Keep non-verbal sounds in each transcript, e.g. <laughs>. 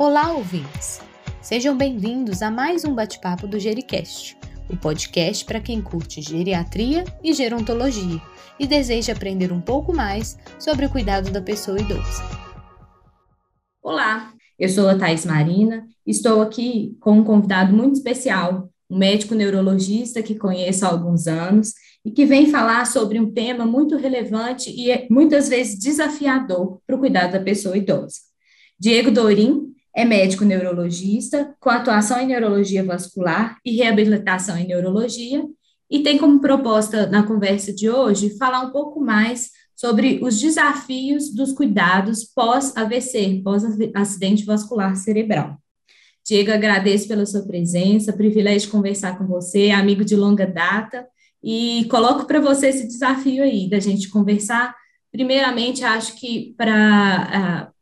Olá, ouvintes! Sejam bem-vindos a mais um bate-papo do Gericast, o podcast para quem curte geriatria e gerontologia e deseja aprender um pouco mais sobre o cuidado da pessoa idosa. Olá, eu sou a Thais Marina, estou aqui com um convidado muito especial, um médico neurologista que conheço há alguns anos e que vem falar sobre um tema muito relevante e é muitas vezes desafiador para o cuidado da pessoa idosa. Diego Dorim é médico neurologista, com atuação em neurologia vascular e reabilitação em neurologia, e tem como proposta na conversa de hoje falar um pouco mais sobre os desafios dos cuidados pós-AVC, pós-acidente vascular cerebral. Diego, agradeço pela sua presença, privilégio de conversar com você, amigo de longa data, e coloco para você esse desafio aí, da gente conversar. Primeiramente, acho que para uh,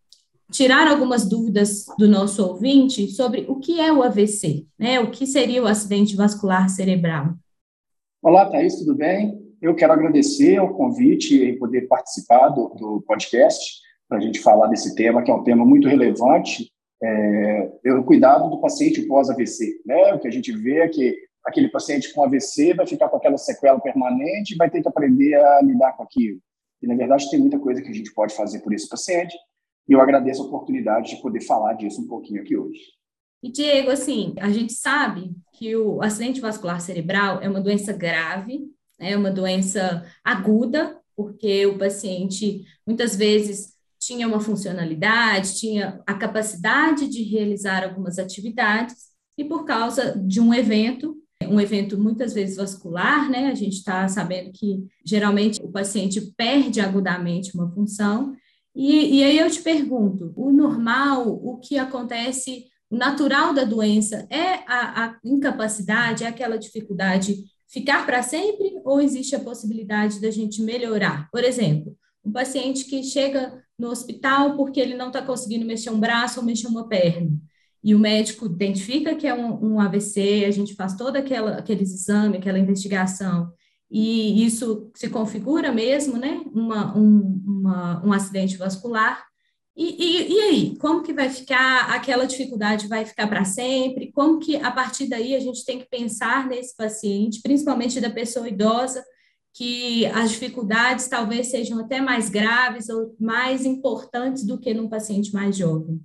tirar algumas dúvidas do nosso ouvinte sobre o que é o AVC, né? O que seria o acidente vascular cerebral? Olá, Thaís, tudo bem? Eu quero agradecer o convite e poder participar do, do podcast para a gente falar desse tema, que é um tema muito relevante, é, o cuidado do paciente pós-AVC. Né? O que a gente vê é que aquele paciente com AVC vai ficar com aquela sequela permanente e vai ter que aprender a lidar com aquilo. E, na verdade, tem muita coisa que a gente pode fazer por esse paciente, e eu agradeço a oportunidade de poder falar disso um pouquinho aqui hoje. E, Diego, assim, a gente sabe que o acidente vascular cerebral é uma doença grave, é uma doença aguda, porque o paciente muitas vezes tinha uma funcionalidade, tinha a capacidade de realizar algumas atividades, e por causa de um evento um evento muitas vezes vascular, né? A gente está sabendo que geralmente o paciente perde agudamente uma função. E, e aí eu te pergunto: o normal, o que acontece, o natural da doença é a, a incapacidade, é aquela dificuldade ficar para sempre ou existe a possibilidade da gente melhorar? Por exemplo, um paciente que chega no hospital porque ele não está conseguindo mexer um braço ou mexer uma perna e o médico identifica que é um, um AVC, a gente faz todo aquela, aqueles exames, aquela investigação, e isso se configura mesmo, né, uma, um, uma, um acidente vascular, e, e, e, aí, como que vai ficar, aquela dificuldade vai ficar para sempre? Como que, a partir daí, a gente tem que pensar nesse paciente, principalmente da pessoa idosa, que as dificuldades talvez sejam até mais graves ou mais importantes do que num paciente mais jovem?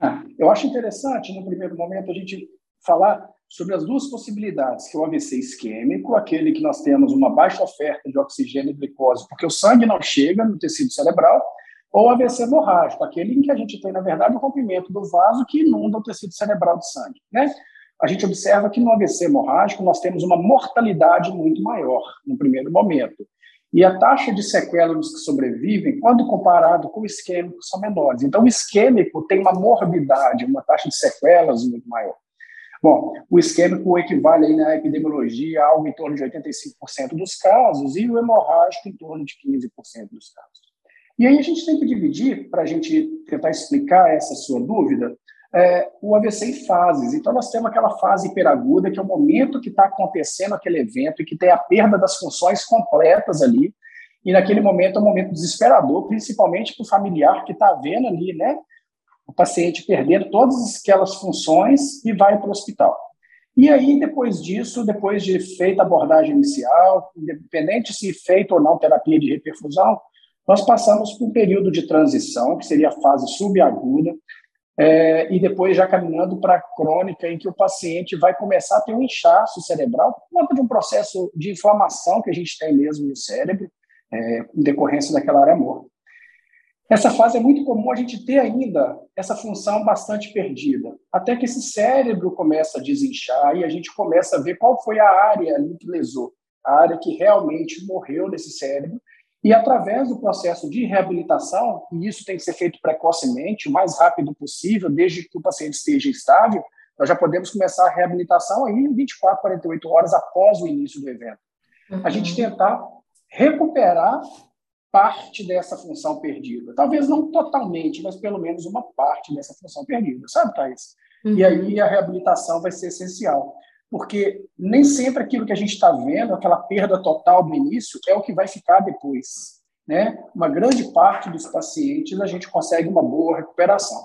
Ah, eu acho interessante, no primeiro momento, a gente falar sobre as duas possibilidades, que é o AVC isquêmico, aquele que nós temos uma baixa oferta de oxigênio e glicose, porque o sangue não chega no tecido cerebral, ou o AVC hemorrágico, aquele em que a gente tem, na verdade, o rompimento do vaso que inunda o tecido cerebral de sangue. Né? A gente observa que no AVC hemorrágico nós temos uma mortalidade muito maior no primeiro momento. E a taxa de sequela dos que sobrevivem, quando comparado com o isquêmico, são menores. Então, o isquêmico tem uma morbidade, uma taxa de sequelas muito maior. Bom, o isquêmico equivale aí na epidemiologia a algo em torno de 85% dos casos e o hemorrágico em torno de 15% dos casos. E aí a gente tem que dividir, para a gente tentar explicar essa sua dúvida, é, o AVC em fases. Então, nós temos aquela fase hiperaguda, que é o momento que está acontecendo aquele evento e que tem a perda das funções completas ali. E naquele momento é um momento desesperador, principalmente para o familiar que está vendo ali, né? O paciente perdendo todas aquelas funções e vai para o hospital. E aí, depois disso, depois de feita a abordagem inicial, independente se feita ou não terapia de reperfusão, nós passamos por um período de transição, que seria a fase subaguda, é, e depois já caminhando para a crônica, em que o paciente vai começar a ter um inchaço cerebral por conta de um processo de inflamação que a gente tem mesmo no cérebro, é, em decorrência daquela área morta. Essa fase é muito comum a gente ter ainda essa função bastante perdida, até que esse cérebro começa a desinchar e a gente começa a ver qual foi a área ali que lesou, a área que realmente morreu nesse cérebro, e através do processo de reabilitação, e isso tem que ser feito precocemente, o mais rápido possível, desde que o paciente esteja estável, nós já podemos começar a reabilitação aí em 24, 48 horas após o início do evento. Uhum. A gente uhum. tentar recuperar parte dessa função perdida. Talvez não totalmente, mas pelo menos uma parte dessa função perdida, sabe, Thais? Uhum. E aí a reabilitação vai ser essencial porque nem sempre aquilo que a gente está vendo, aquela perda total do início, é o que vai ficar depois. Né? Uma grande parte dos pacientes a gente consegue uma boa recuperação.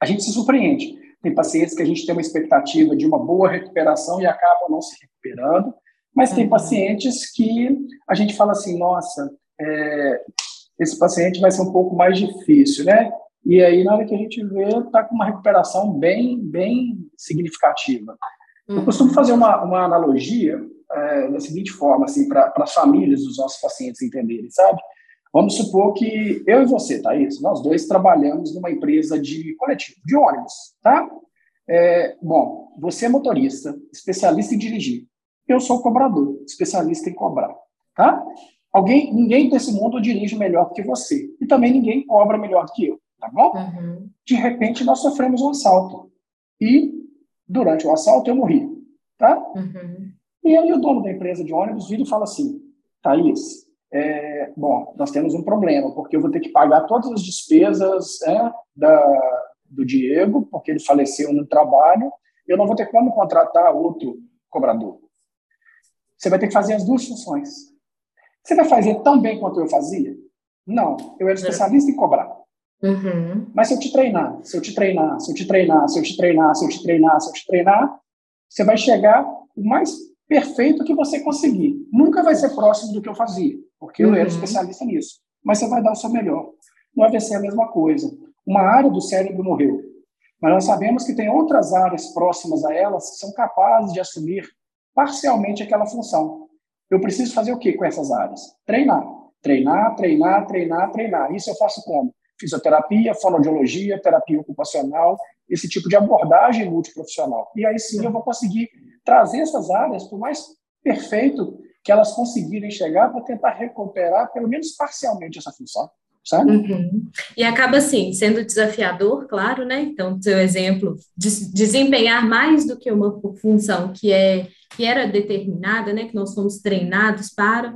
a gente se surpreende. Tem pacientes que a gente tem uma expectativa de uma boa recuperação e acabam não se recuperando, mas tem uhum. pacientes que a gente fala assim, nossa, é, esse paciente vai ser um pouco mais difícil, né? E aí, na hora que a gente vê, está com uma recuperação bem, bem significativa. Uhum. Eu costumo fazer uma, uma analogia é, da seguinte forma, assim, para as famílias dos nossos pacientes entenderem, sabe? Vamos supor que eu e você, Thaís, nós dois trabalhamos numa empresa de coletivo, de ônibus, tá? É, bom, você é motorista, especialista em dirigir. Eu sou cobrador, especialista em cobrar, tá? Alguém, ninguém desse mundo dirige melhor que você. E também ninguém cobra melhor que eu, tá bom? Uhum. De repente, nós sofremos um assalto. E, durante o assalto, eu morri, tá? Uhum. E aí o dono da empresa de ônibus vira e fala assim, Thaís, é, bom, nós temos um problema, porque eu vou ter que pagar todas as despesas é, da, do Diego, porque ele faleceu no trabalho, eu não vou ter como contratar outro cobrador. Você vai ter que fazer as duas funções. Você vai fazer tão bem quanto eu fazia? Não, eu era especialista em cobrar. Uhum. Mas se eu te treinar, se eu te treinar, se eu te treinar, se eu te treinar, se eu te treinar, se eu te treinar, você vai chegar o mais perfeito que você conseguir. Nunca vai ser próximo do que eu fazia porque eu era uhum. especialista nisso. Mas você vai dar o seu melhor. No AVC é a mesma coisa. Uma área do cérebro morreu, mas nós sabemos que tem outras áreas próximas a elas que são capazes de assumir parcialmente aquela função. Eu preciso fazer o que com essas áreas? Treinar. Treinar, treinar, treinar, treinar. Isso eu faço como? Fisioterapia, fonoaudiologia, terapia ocupacional, esse tipo de abordagem multiprofissional. E aí sim eu vou conseguir trazer essas áreas para o mais perfeito que elas conseguirem chegar para tentar recuperar, pelo menos parcialmente, essa função. Sabe? Uhum. E acaba assim, sendo desafiador, claro, né? Então, seu exemplo, de desempenhar mais do que uma função que é que era determinada, né? Que nós fomos treinados para,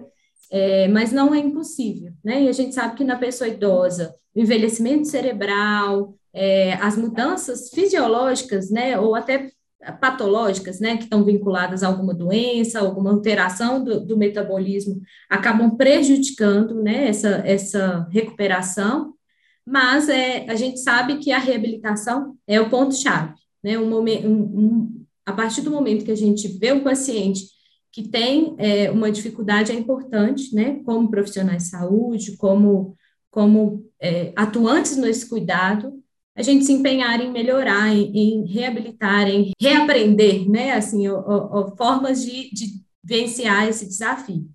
é, mas não é impossível, né? E a gente sabe que na pessoa idosa, o envelhecimento cerebral, é, as mudanças fisiológicas, né? Ou até patológicas, né, que estão vinculadas a alguma doença, alguma alteração do, do metabolismo, acabam prejudicando, né, essa, essa recuperação, mas é, a gente sabe que a reabilitação é o ponto-chave, né, um momento, um, um, a partir do momento que a gente vê o paciente que tem é, uma dificuldade, é importante, né, como profissionais de saúde, como, como é, atuantes nesse cuidado, a gente se empenhar em melhorar, em, em reabilitar, em reaprender, né, assim, o, o, o, formas de, de venciar esse desafio.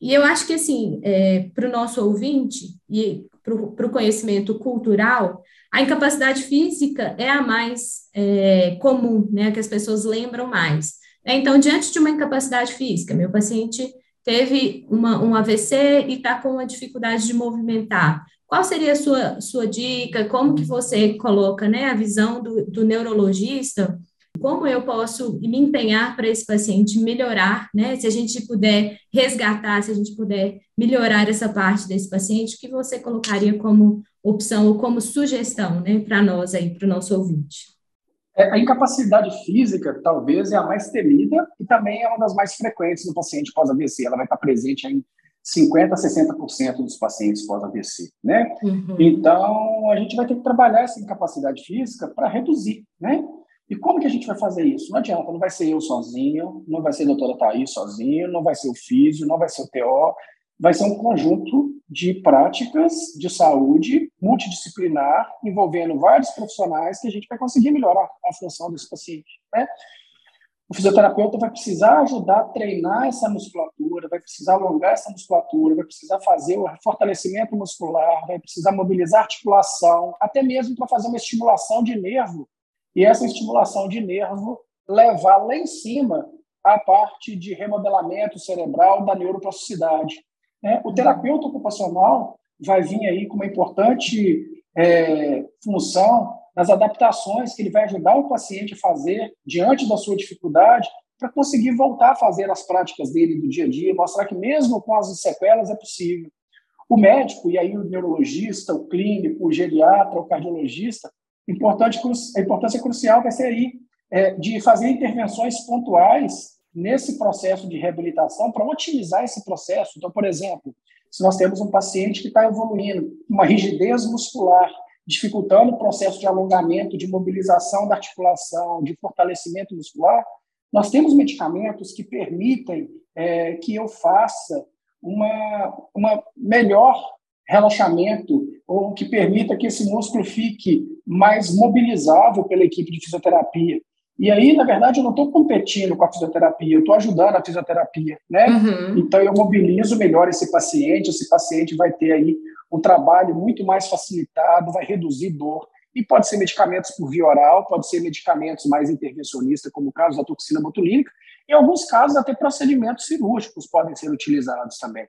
E eu acho que, assim, é, para o nosso ouvinte e para o conhecimento cultural, a incapacidade física é a mais é, comum, né, que as pessoas lembram mais. Então, diante de uma incapacidade física, meu paciente teve uma, um AVC e está com uma dificuldade de movimentar. Qual seria a sua, sua dica? Como que você coloca né, a visão do, do neurologista? Como eu posso me empenhar para esse paciente melhorar, né? Se a gente puder resgatar, se a gente puder melhorar essa parte desse paciente, o que você colocaria como opção ou como sugestão, né, para nós aí, para o nosso ouvinte? É, a incapacidade física talvez é a mais temida e também é uma das mais frequentes no paciente pós-AVC. Ela vai estar presente em 50% a 60% dos pacientes pós-AVC, né? Uhum. Então, a gente vai ter que trabalhar essa incapacidade física para reduzir, né? E como que a gente vai fazer isso? Não adianta, não vai ser eu sozinho, não vai ser a doutora Thaís sozinho, não vai ser o físio, não vai ser o TO, vai ser um conjunto de práticas de saúde multidisciplinar, envolvendo vários profissionais, que a gente vai conseguir melhorar a função desse paciente, né? O fisioterapeuta vai precisar ajudar a treinar essa musculatura, vai precisar alongar essa musculatura, vai precisar fazer o fortalecimento muscular, vai precisar mobilizar articulação, até mesmo para fazer uma estimulação de nervo. E essa estimulação de nervo levar lá em cima a parte de remodelamento cerebral da neuroplasticidade. Né? O terapeuta ocupacional vai vir aí com uma importante é, função nas adaptações que ele vai ajudar o paciente a fazer diante da sua dificuldade para conseguir voltar a fazer as práticas dele do dia a dia, mostrar que mesmo com as sequelas é possível. O médico, e aí o neurologista, o clínico, o geriatra, o cardiologista, importante, a importância crucial vai ser aí é, de fazer intervenções pontuais nesse processo de reabilitação para otimizar esse processo. Então, por exemplo, se nós temos um paciente que está evoluindo, uma rigidez muscular, dificultando o processo de alongamento, de mobilização da articulação, de fortalecimento muscular, nós temos medicamentos que permitem é, que eu faça uma, uma melhor relaxamento ou que permita que esse músculo fique mais mobilizável pela equipe de fisioterapia. E aí, na verdade, eu não estou competindo com a fisioterapia, eu estou ajudando a fisioterapia, né? Uhum. Então, eu mobilizo melhor esse paciente, esse paciente vai ter aí um trabalho muito mais facilitado, vai reduzir dor. E pode ser medicamentos por via oral, pode ser medicamentos mais intervencionistas, como o caso da toxina botulínica. Em alguns casos, até procedimentos cirúrgicos podem ser utilizados também.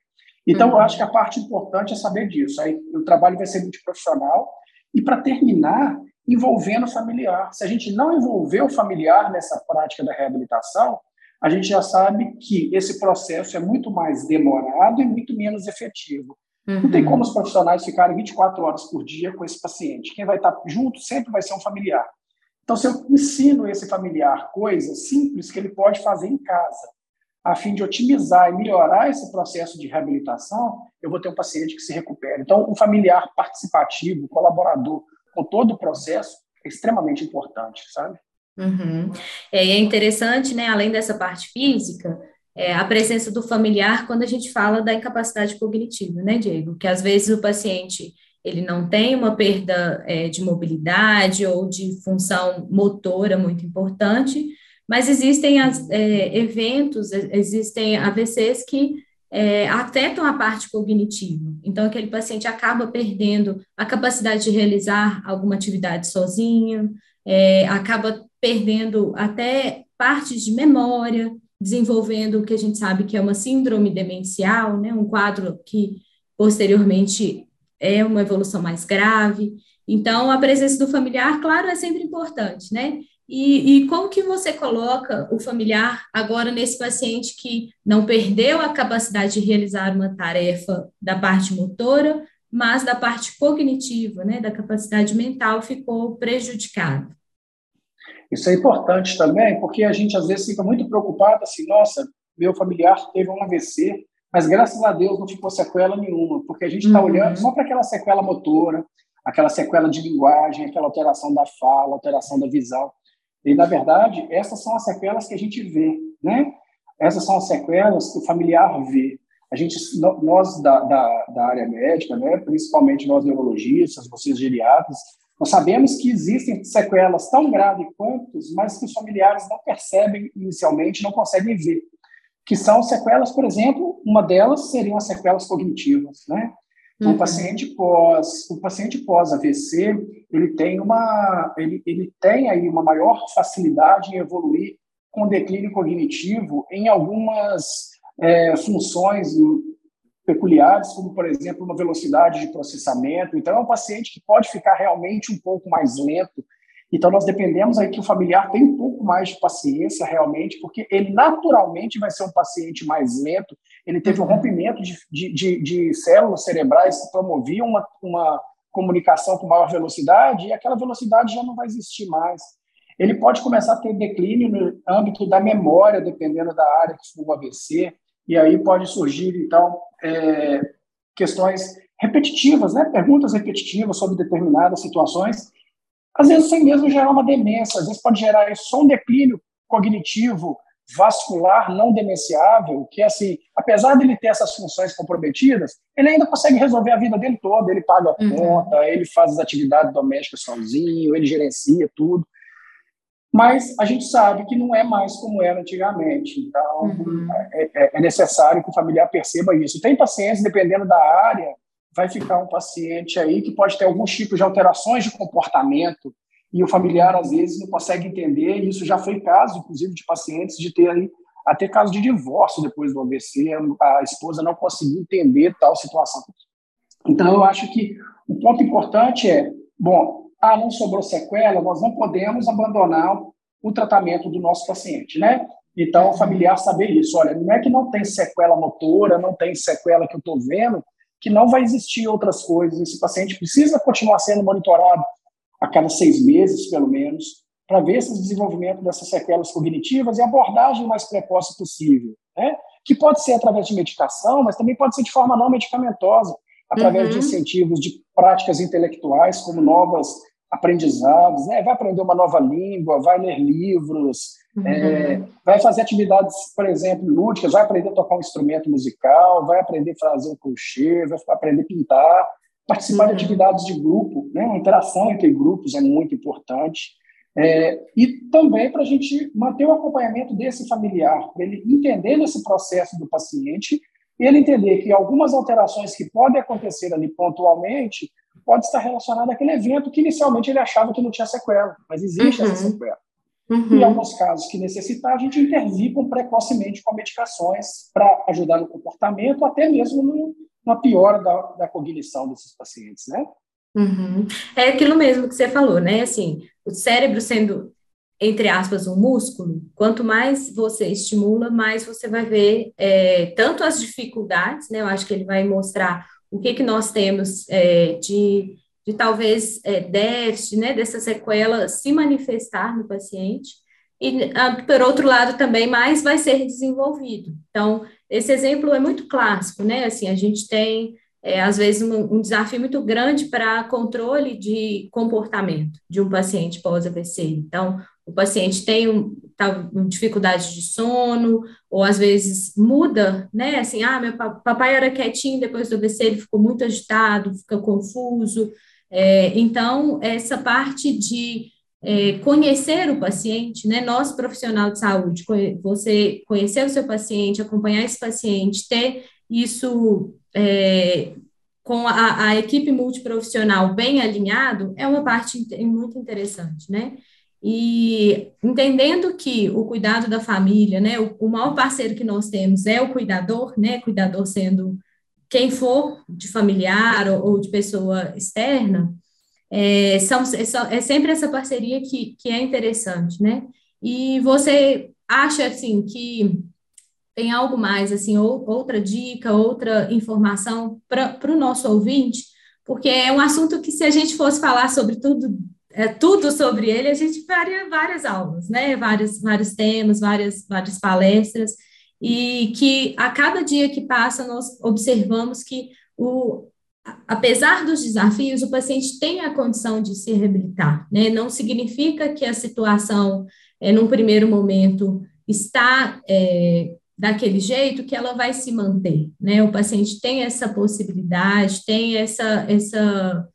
Então, uhum. eu acho que a parte importante é saber disso. Aí, o trabalho vai ser multiprofissional. E, para terminar, envolvendo o familiar. Se a gente não envolver o familiar nessa prática da reabilitação, a gente já sabe que esse processo é muito mais demorado e muito menos efetivo. Uhum. Não tem uhum. como os profissionais ficarem 24 horas por dia com esse paciente. Quem vai estar junto sempre vai ser um familiar. Então, se eu ensino esse familiar coisas simples que ele pode fazer em casa, a fim de otimizar e melhorar esse processo de reabilitação, eu vou ter um paciente que se recupere. Então, um familiar participativo, colaborador, com todo o processo é extremamente importante, sabe? Uhum. É, é interessante, né, além dessa parte física, é, a presença do familiar quando a gente fala da incapacidade cognitiva, né, Diego? Que às vezes o paciente ele não tem uma perda é, de mobilidade ou de função motora muito importante, mas existem as, é, eventos, existem AVCs que é, afetam a parte cognitiva. Então, aquele paciente acaba perdendo a capacidade de realizar alguma atividade sozinho, é, acaba perdendo até partes de memória, desenvolvendo o que a gente sabe que é uma síndrome demencial, né, um quadro que posteriormente é uma evolução mais grave. Então, a presença do familiar, claro, é sempre importante, né? E, e, como que você coloca o familiar agora nesse paciente que não perdeu a capacidade de realizar uma tarefa da parte motora, mas da parte cognitiva, né, da capacidade mental ficou prejudicado? Isso é importante também, porque a gente às vezes fica muito preocupado assim, nossa, meu familiar teve um AVC, mas graças a Deus não ficou sequela nenhuma, porque a gente está uhum. olhando só para aquela sequela motora, aquela sequela de linguagem, aquela alteração da fala, alteração da visão. E, na verdade, essas são as sequelas que a gente vê, né? Essas são as sequelas que o familiar vê. A gente, nós da, da, da área médica, né, principalmente nós neurologistas, vocês geriatras, nós sabemos que existem sequelas tão graves quanto, mas que os familiares não percebem inicialmente, não conseguem ver. Que são sequelas, por exemplo, uma delas seriam as sequelas cognitivas, né? Uhum. O paciente pós, o paciente pós AVC, ele tem uma, ele, ele tem aí uma maior facilidade em evoluir com declínio cognitivo em algumas é, funções peculiares, como por exemplo uma velocidade de processamento. Então é um paciente que pode ficar realmente um pouco mais lento então, nós dependemos aí que o familiar tenha um pouco mais de paciência realmente, porque ele naturalmente vai ser um paciente mais lento. Ele teve um rompimento de, de, de, de células cerebrais que promoviam uma, uma comunicação com maior velocidade, e aquela velocidade já não vai existir mais. Ele pode começar a ter declínio no âmbito da memória, dependendo da área que for o AVC, e aí pode surgir, então, é, questões repetitivas, né? perguntas repetitivas sobre determinadas situações, às vezes, sem mesmo gerar uma demência, às vezes pode gerar só um declínio cognitivo vascular não demenciável, que assim, apesar dele ter essas funções comprometidas, ele ainda consegue resolver a vida dele toda, ele paga a uhum. conta, ele faz as atividades domésticas sozinho, ele gerencia tudo. Mas a gente sabe que não é mais como era antigamente. Então, uhum. é, é, é necessário que o familiar perceba isso. Tem pacientes, dependendo da área, vai ficar um paciente aí que pode ter alguns tipos de alterações de comportamento e o familiar, às vezes, não consegue entender. E isso já foi caso, inclusive, de pacientes de ter aí, até caso de divórcio depois do AVC, a esposa não conseguir entender tal situação. Então, eu acho que o ponto importante é, bom, ah, não sobrou sequela, nós não podemos abandonar o tratamento do nosso paciente, né? Então, o familiar saber isso, olha, não é que não tem sequela motora, não tem sequela que eu estou vendo, que não vai existir outras coisas. Esse paciente precisa continuar sendo monitorado a cada seis meses, pelo menos, para ver esse desenvolvimento dessas sequelas cognitivas e abordagem mais precoce possível, né? que pode ser através de medicação, mas também pode ser de forma não medicamentosa. através uhum. de incentivos de práticas intelectuais, como novas aprendizados, né? vai aprender uma nova língua, vai ler livros, uhum. é, vai fazer atividades, por exemplo, lúdicas, vai aprender a tocar um instrumento musical, vai aprender a fazer um crochê, vai aprender a pintar, participar uhum. de atividades de grupo, né? a interação entre grupos é muito importante. É, e também para a gente manter o acompanhamento desse familiar, para ele entender esse processo do paciente ele entender que algumas alterações que podem acontecer ali pontualmente pode estar relacionada àquele evento que inicialmente ele achava que não tinha sequela, mas existe uhum. essa sequela. Uhum. E em alguns casos que necessitar, a gente intervir com precocemente com medicações para ajudar no comportamento, até mesmo no, na piora da, da cognição desses pacientes, né? Uhum. É aquilo mesmo que você falou, né? Assim, o cérebro sendo, entre aspas, um músculo, quanto mais você estimula, mais você vai ver é, tanto as dificuldades, né? Eu acho que ele vai mostrar o que, que nós temos é, de, de talvez é, déficit, né, dessa sequela se manifestar no paciente, e, ah, por outro lado, também mais vai ser desenvolvido. Então, esse exemplo é muito clássico, né, assim, a gente tem, é, às vezes, um, um desafio muito grande para controle de comportamento de um paciente pós-AVC. Então, o paciente tem um, tá, dificuldade de sono, ou às vezes muda, né? Assim, ah, meu papai era quietinho, depois do AVC ele ficou muito agitado, fica confuso. É, então, essa parte de é, conhecer o paciente, né? Nós, profissional de saúde, você conhecer o seu paciente, acompanhar esse paciente, ter isso é, com a, a, equipe multiprofissional bem alinhado, é uma parte muito interessante, né? E entendendo que o cuidado da família, né, o, o maior parceiro que nós temos é o cuidador, né, cuidador sendo quem for de familiar ou, ou de pessoa externa, é, são, é, é sempre essa parceria que, que é interessante, né? E você acha, assim, que tem algo mais, assim, ou, outra dica, outra informação para o nosso ouvinte? Porque é um assunto que, se a gente fosse falar sobre tudo é, tudo sobre ele, a gente faria várias aulas, né? Vários, vários temas, várias, várias palestras, e que a cada dia que passa nós observamos que o, apesar dos desafios, o paciente tem a condição de se reabilitar, né? Não significa que a situação, é, num primeiro momento, está é, daquele jeito que ela vai se manter, né? O paciente tem essa possibilidade, tem essa, essa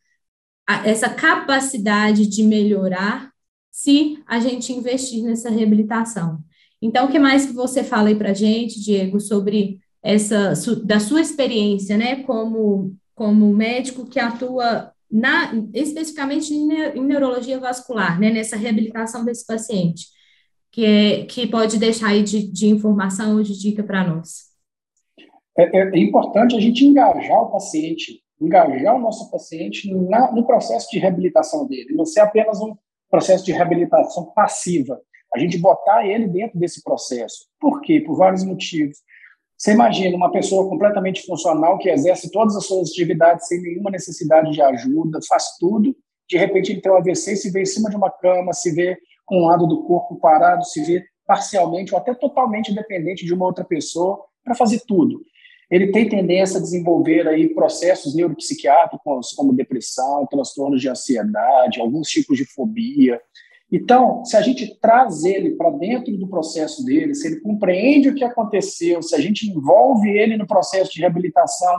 essa capacidade de melhorar se a gente investir nessa reabilitação. Então, o que mais que você fala aí para gente, Diego, sobre essa da sua experiência, né, como como médico que atua na, especificamente em neurologia vascular, né, nessa reabilitação desse paciente, que, é, que pode deixar aí de, de informação ou de dica para nós? É, é, importante a gente engajar o paciente engajar o nosso paciente na, no processo de reabilitação dele, não ser apenas um processo de reabilitação passiva. A gente botar ele dentro desse processo. Por quê? Por vários motivos. Você imagina uma pessoa completamente funcional que exerce todas as suas atividades sem nenhuma necessidade de ajuda, faz tudo, de repente ele tem um AVC e se vê em cima de uma cama, se vê com um lado do corpo parado, se vê parcialmente ou até totalmente dependente de uma outra pessoa para fazer tudo ele tem tendência a desenvolver aí processos neuropsiquiátricos como depressão, transtornos de ansiedade, alguns tipos de fobia. Então, se a gente traz ele para dentro do processo dele, se ele compreende o que aconteceu, se a gente envolve ele no processo de reabilitação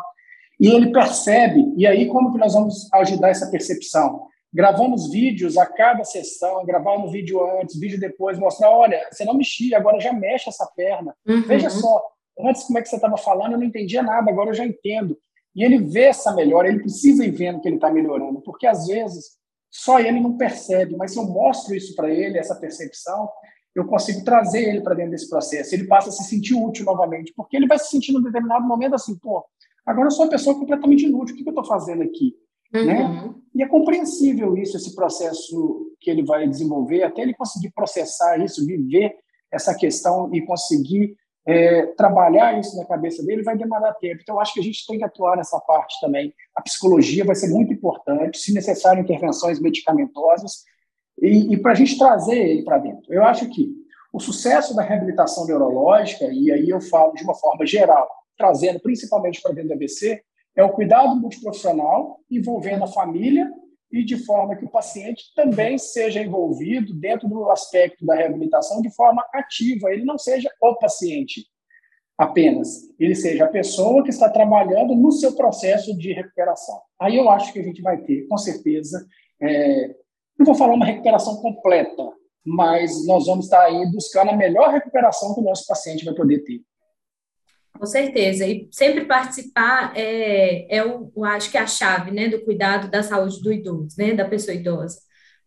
e ele percebe, e aí como que nós vamos ajudar essa percepção? Gravamos vídeos a cada sessão, gravamos vídeo antes, vídeo depois, mostrar, olha, você não mexia, agora já mexe essa perna. Uhum. Veja só, Antes, como é que você estava falando, eu não entendia nada, agora eu já entendo. E ele vê essa melhora, ele precisa ir vendo que ele está melhorando, porque às vezes só ele não percebe, mas se eu mostro isso para ele, essa percepção, eu consigo trazer ele para dentro desse processo. Ele passa a se sentir útil novamente, porque ele vai se sentir num determinado momento assim, pô, agora eu sou uma pessoa completamente inútil, o que eu estou fazendo aqui? Uhum. Né? E é compreensível isso, esse processo que ele vai desenvolver, até ele conseguir processar isso, viver essa questão e conseguir é, trabalhar isso na cabeça dele vai demandar tempo. Então, acho que a gente tem que atuar nessa parte também. A psicologia vai ser muito importante, se necessário, intervenções medicamentosas, e, e para a gente trazer ele para dentro. Eu acho que o sucesso da reabilitação neurológica, e aí eu falo de uma forma geral, trazendo principalmente para dentro do ABC, é o cuidado multiprofissional envolvendo a família e de forma que o paciente também seja envolvido dentro do aspecto da reabilitação de forma ativa, ele não seja o paciente apenas, ele seja a pessoa que está trabalhando no seu processo de recuperação. Aí eu acho que a gente vai ter, com certeza, é, não vou falar uma recuperação completa, mas nós vamos estar aí buscando a melhor recuperação que o nosso paciente vai poder ter. Com certeza, e sempre participar é, é o, eu acho que é a chave, né, do cuidado da saúde do idoso, né, da pessoa idosa,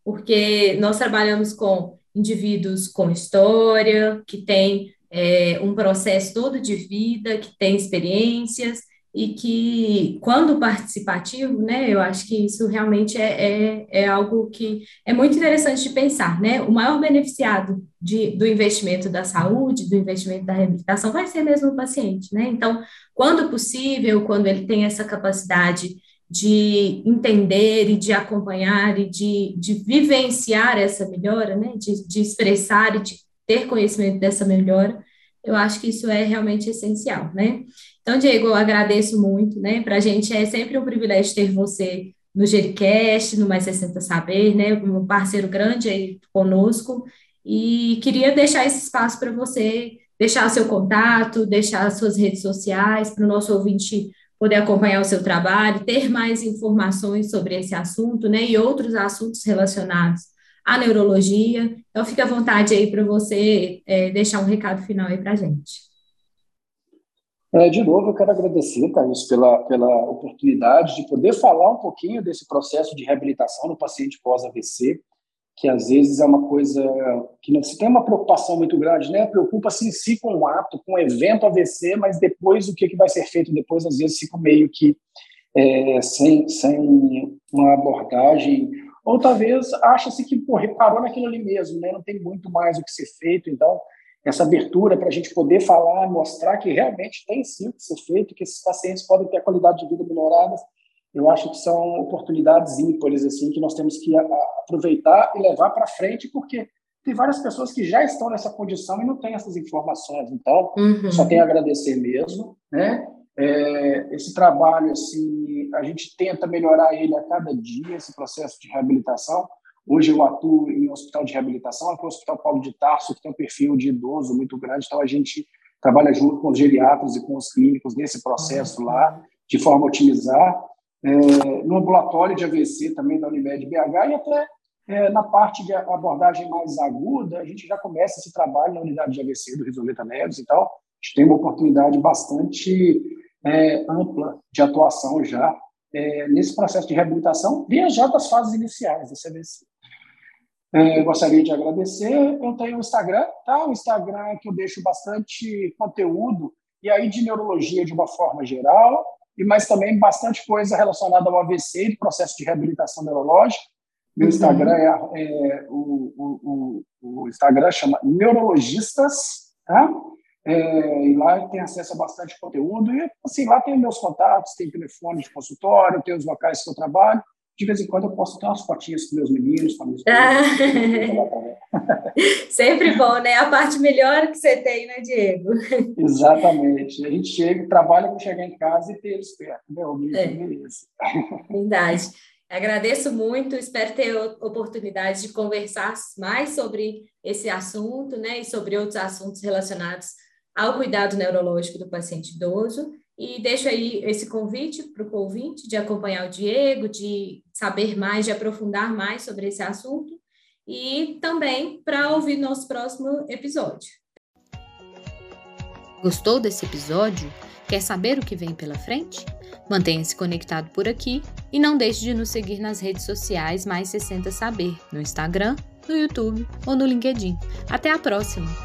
porque nós trabalhamos com indivíduos com história, que têm é, um processo todo de vida, que tem experiências, e que, quando participativo, né, eu acho que isso realmente é, é, é, algo que é muito interessante de pensar, né? O maior beneficiado de, do investimento da saúde, do investimento da reabilitação, vai ser mesmo o paciente, né? Então, quando possível, quando ele tem essa capacidade de entender e de acompanhar e de, de vivenciar essa melhora, né? De, de expressar e de ter conhecimento dessa melhora, eu acho que isso é realmente essencial, né? Então, Diego, eu agradeço muito, né? Para a gente é sempre um privilégio ter você no Gericast, no Mais 60 Saber, né? Um parceiro grande aí conosco. E queria deixar esse espaço para você deixar o seu contato, deixar as suas redes sociais, para o nosso ouvinte poder acompanhar o seu trabalho, ter mais informações sobre esse assunto, né? E outros assuntos relacionados à neurologia. Então, fique à vontade aí para você é, deixar um recado final aí para a gente. É, de novo, eu quero agradecer, Thaís, pela, pela oportunidade de poder falar um pouquinho desse processo de reabilitação no paciente pós-AVC, que às vezes é uma coisa que não se tem uma preocupação muito grande, né? Preocupa-se em si com o ato, com o evento AVC, mas depois o que, que vai ser feito depois, às vezes fica meio que é, sem, sem uma abordagem, ou talvez acha-se que pô, reparou naquilo ali mesmo, né? Não tem muito mais o que ser feito, então essa abertura para a gente poder falar, mostrar que realmente tem sim que ser feito, que esses pacientes podem ter a qualidade de vida melhorada. Eu acho que são oportunidades ímpares assim que nós temos que aproveitar e levar para frente, porque tem várias pessoas que já estão nessa condição e não têm essas informações. Então, uhum. só tenho a agradecer mesmo, né? É, esse trabalho assim, a gente tenta melhorar ele a cada dia, esse processo de reabilitação. Hoje eu atuo em um hospital de reabilitação, aqui é o Hospital Paulo de Tarso, que tem um perfil de idoso muito grande, então a gente trabalha junto com os geriatras e com os clínicos nesse processo lá, de forma a otimizar. É, no ambulatório de AVC também da Unimed BH e até é, na parte de abordagem mais aguda, a gente já começa esse trabalho na unidade de AVC do Risoleta Neves, então a gente tem uma oportunidade bastante é, ampla de atuação já é, nesse processo de reabilitação, já das fases iniciais desse AVC. É, gostaria de agradecer. Eu tenho o Instagram, tá? O Instagram é que eu deixo bastante conteúdo, e aí de neurologia de uma forma geral, e mas também bastante coisa relacionada ao AVC e processo de reabilitação neurológica. Meu uhum. Instagram é, é o, o, o, o, Instagram chama Neurologistas, tá? É, e lá tem acesso a bastante conteúdo. E assim, lá tem meus contatos, tem telefone de consultório, tem os locais que eu trabalho de vez em quando eu posto até umas fotinhas com meus meninos, com a minha esposa. Sempre bom, né? A parte melhor que você tem, né, Diego? <laughs> Exatamente. A gente chega, trabalha para chegar em casa e ter eles perto, né? O é. é <laughs> Verdade. Agradeço muito, espero ter oportunidade de conversar mais sobre esse assunto, né, e sobre outros assuntos relacionados ao cuidado neurológico do paciente idoso. E deixo aí esse convite para o ouvinte de acompanhar o Diego, de saber mais, de aprofundar mais sobre esse assunto e também para ouvir nosso próximo episódio. Gostou desse episódio? Quer saber o que vem pela frente? Mantenha-se conectado por aqui e não deixe de nos seguir nas redes sociais Mais 60 Saber, no Instagram, no YouTube ou no LinkedIn. Até a próxima!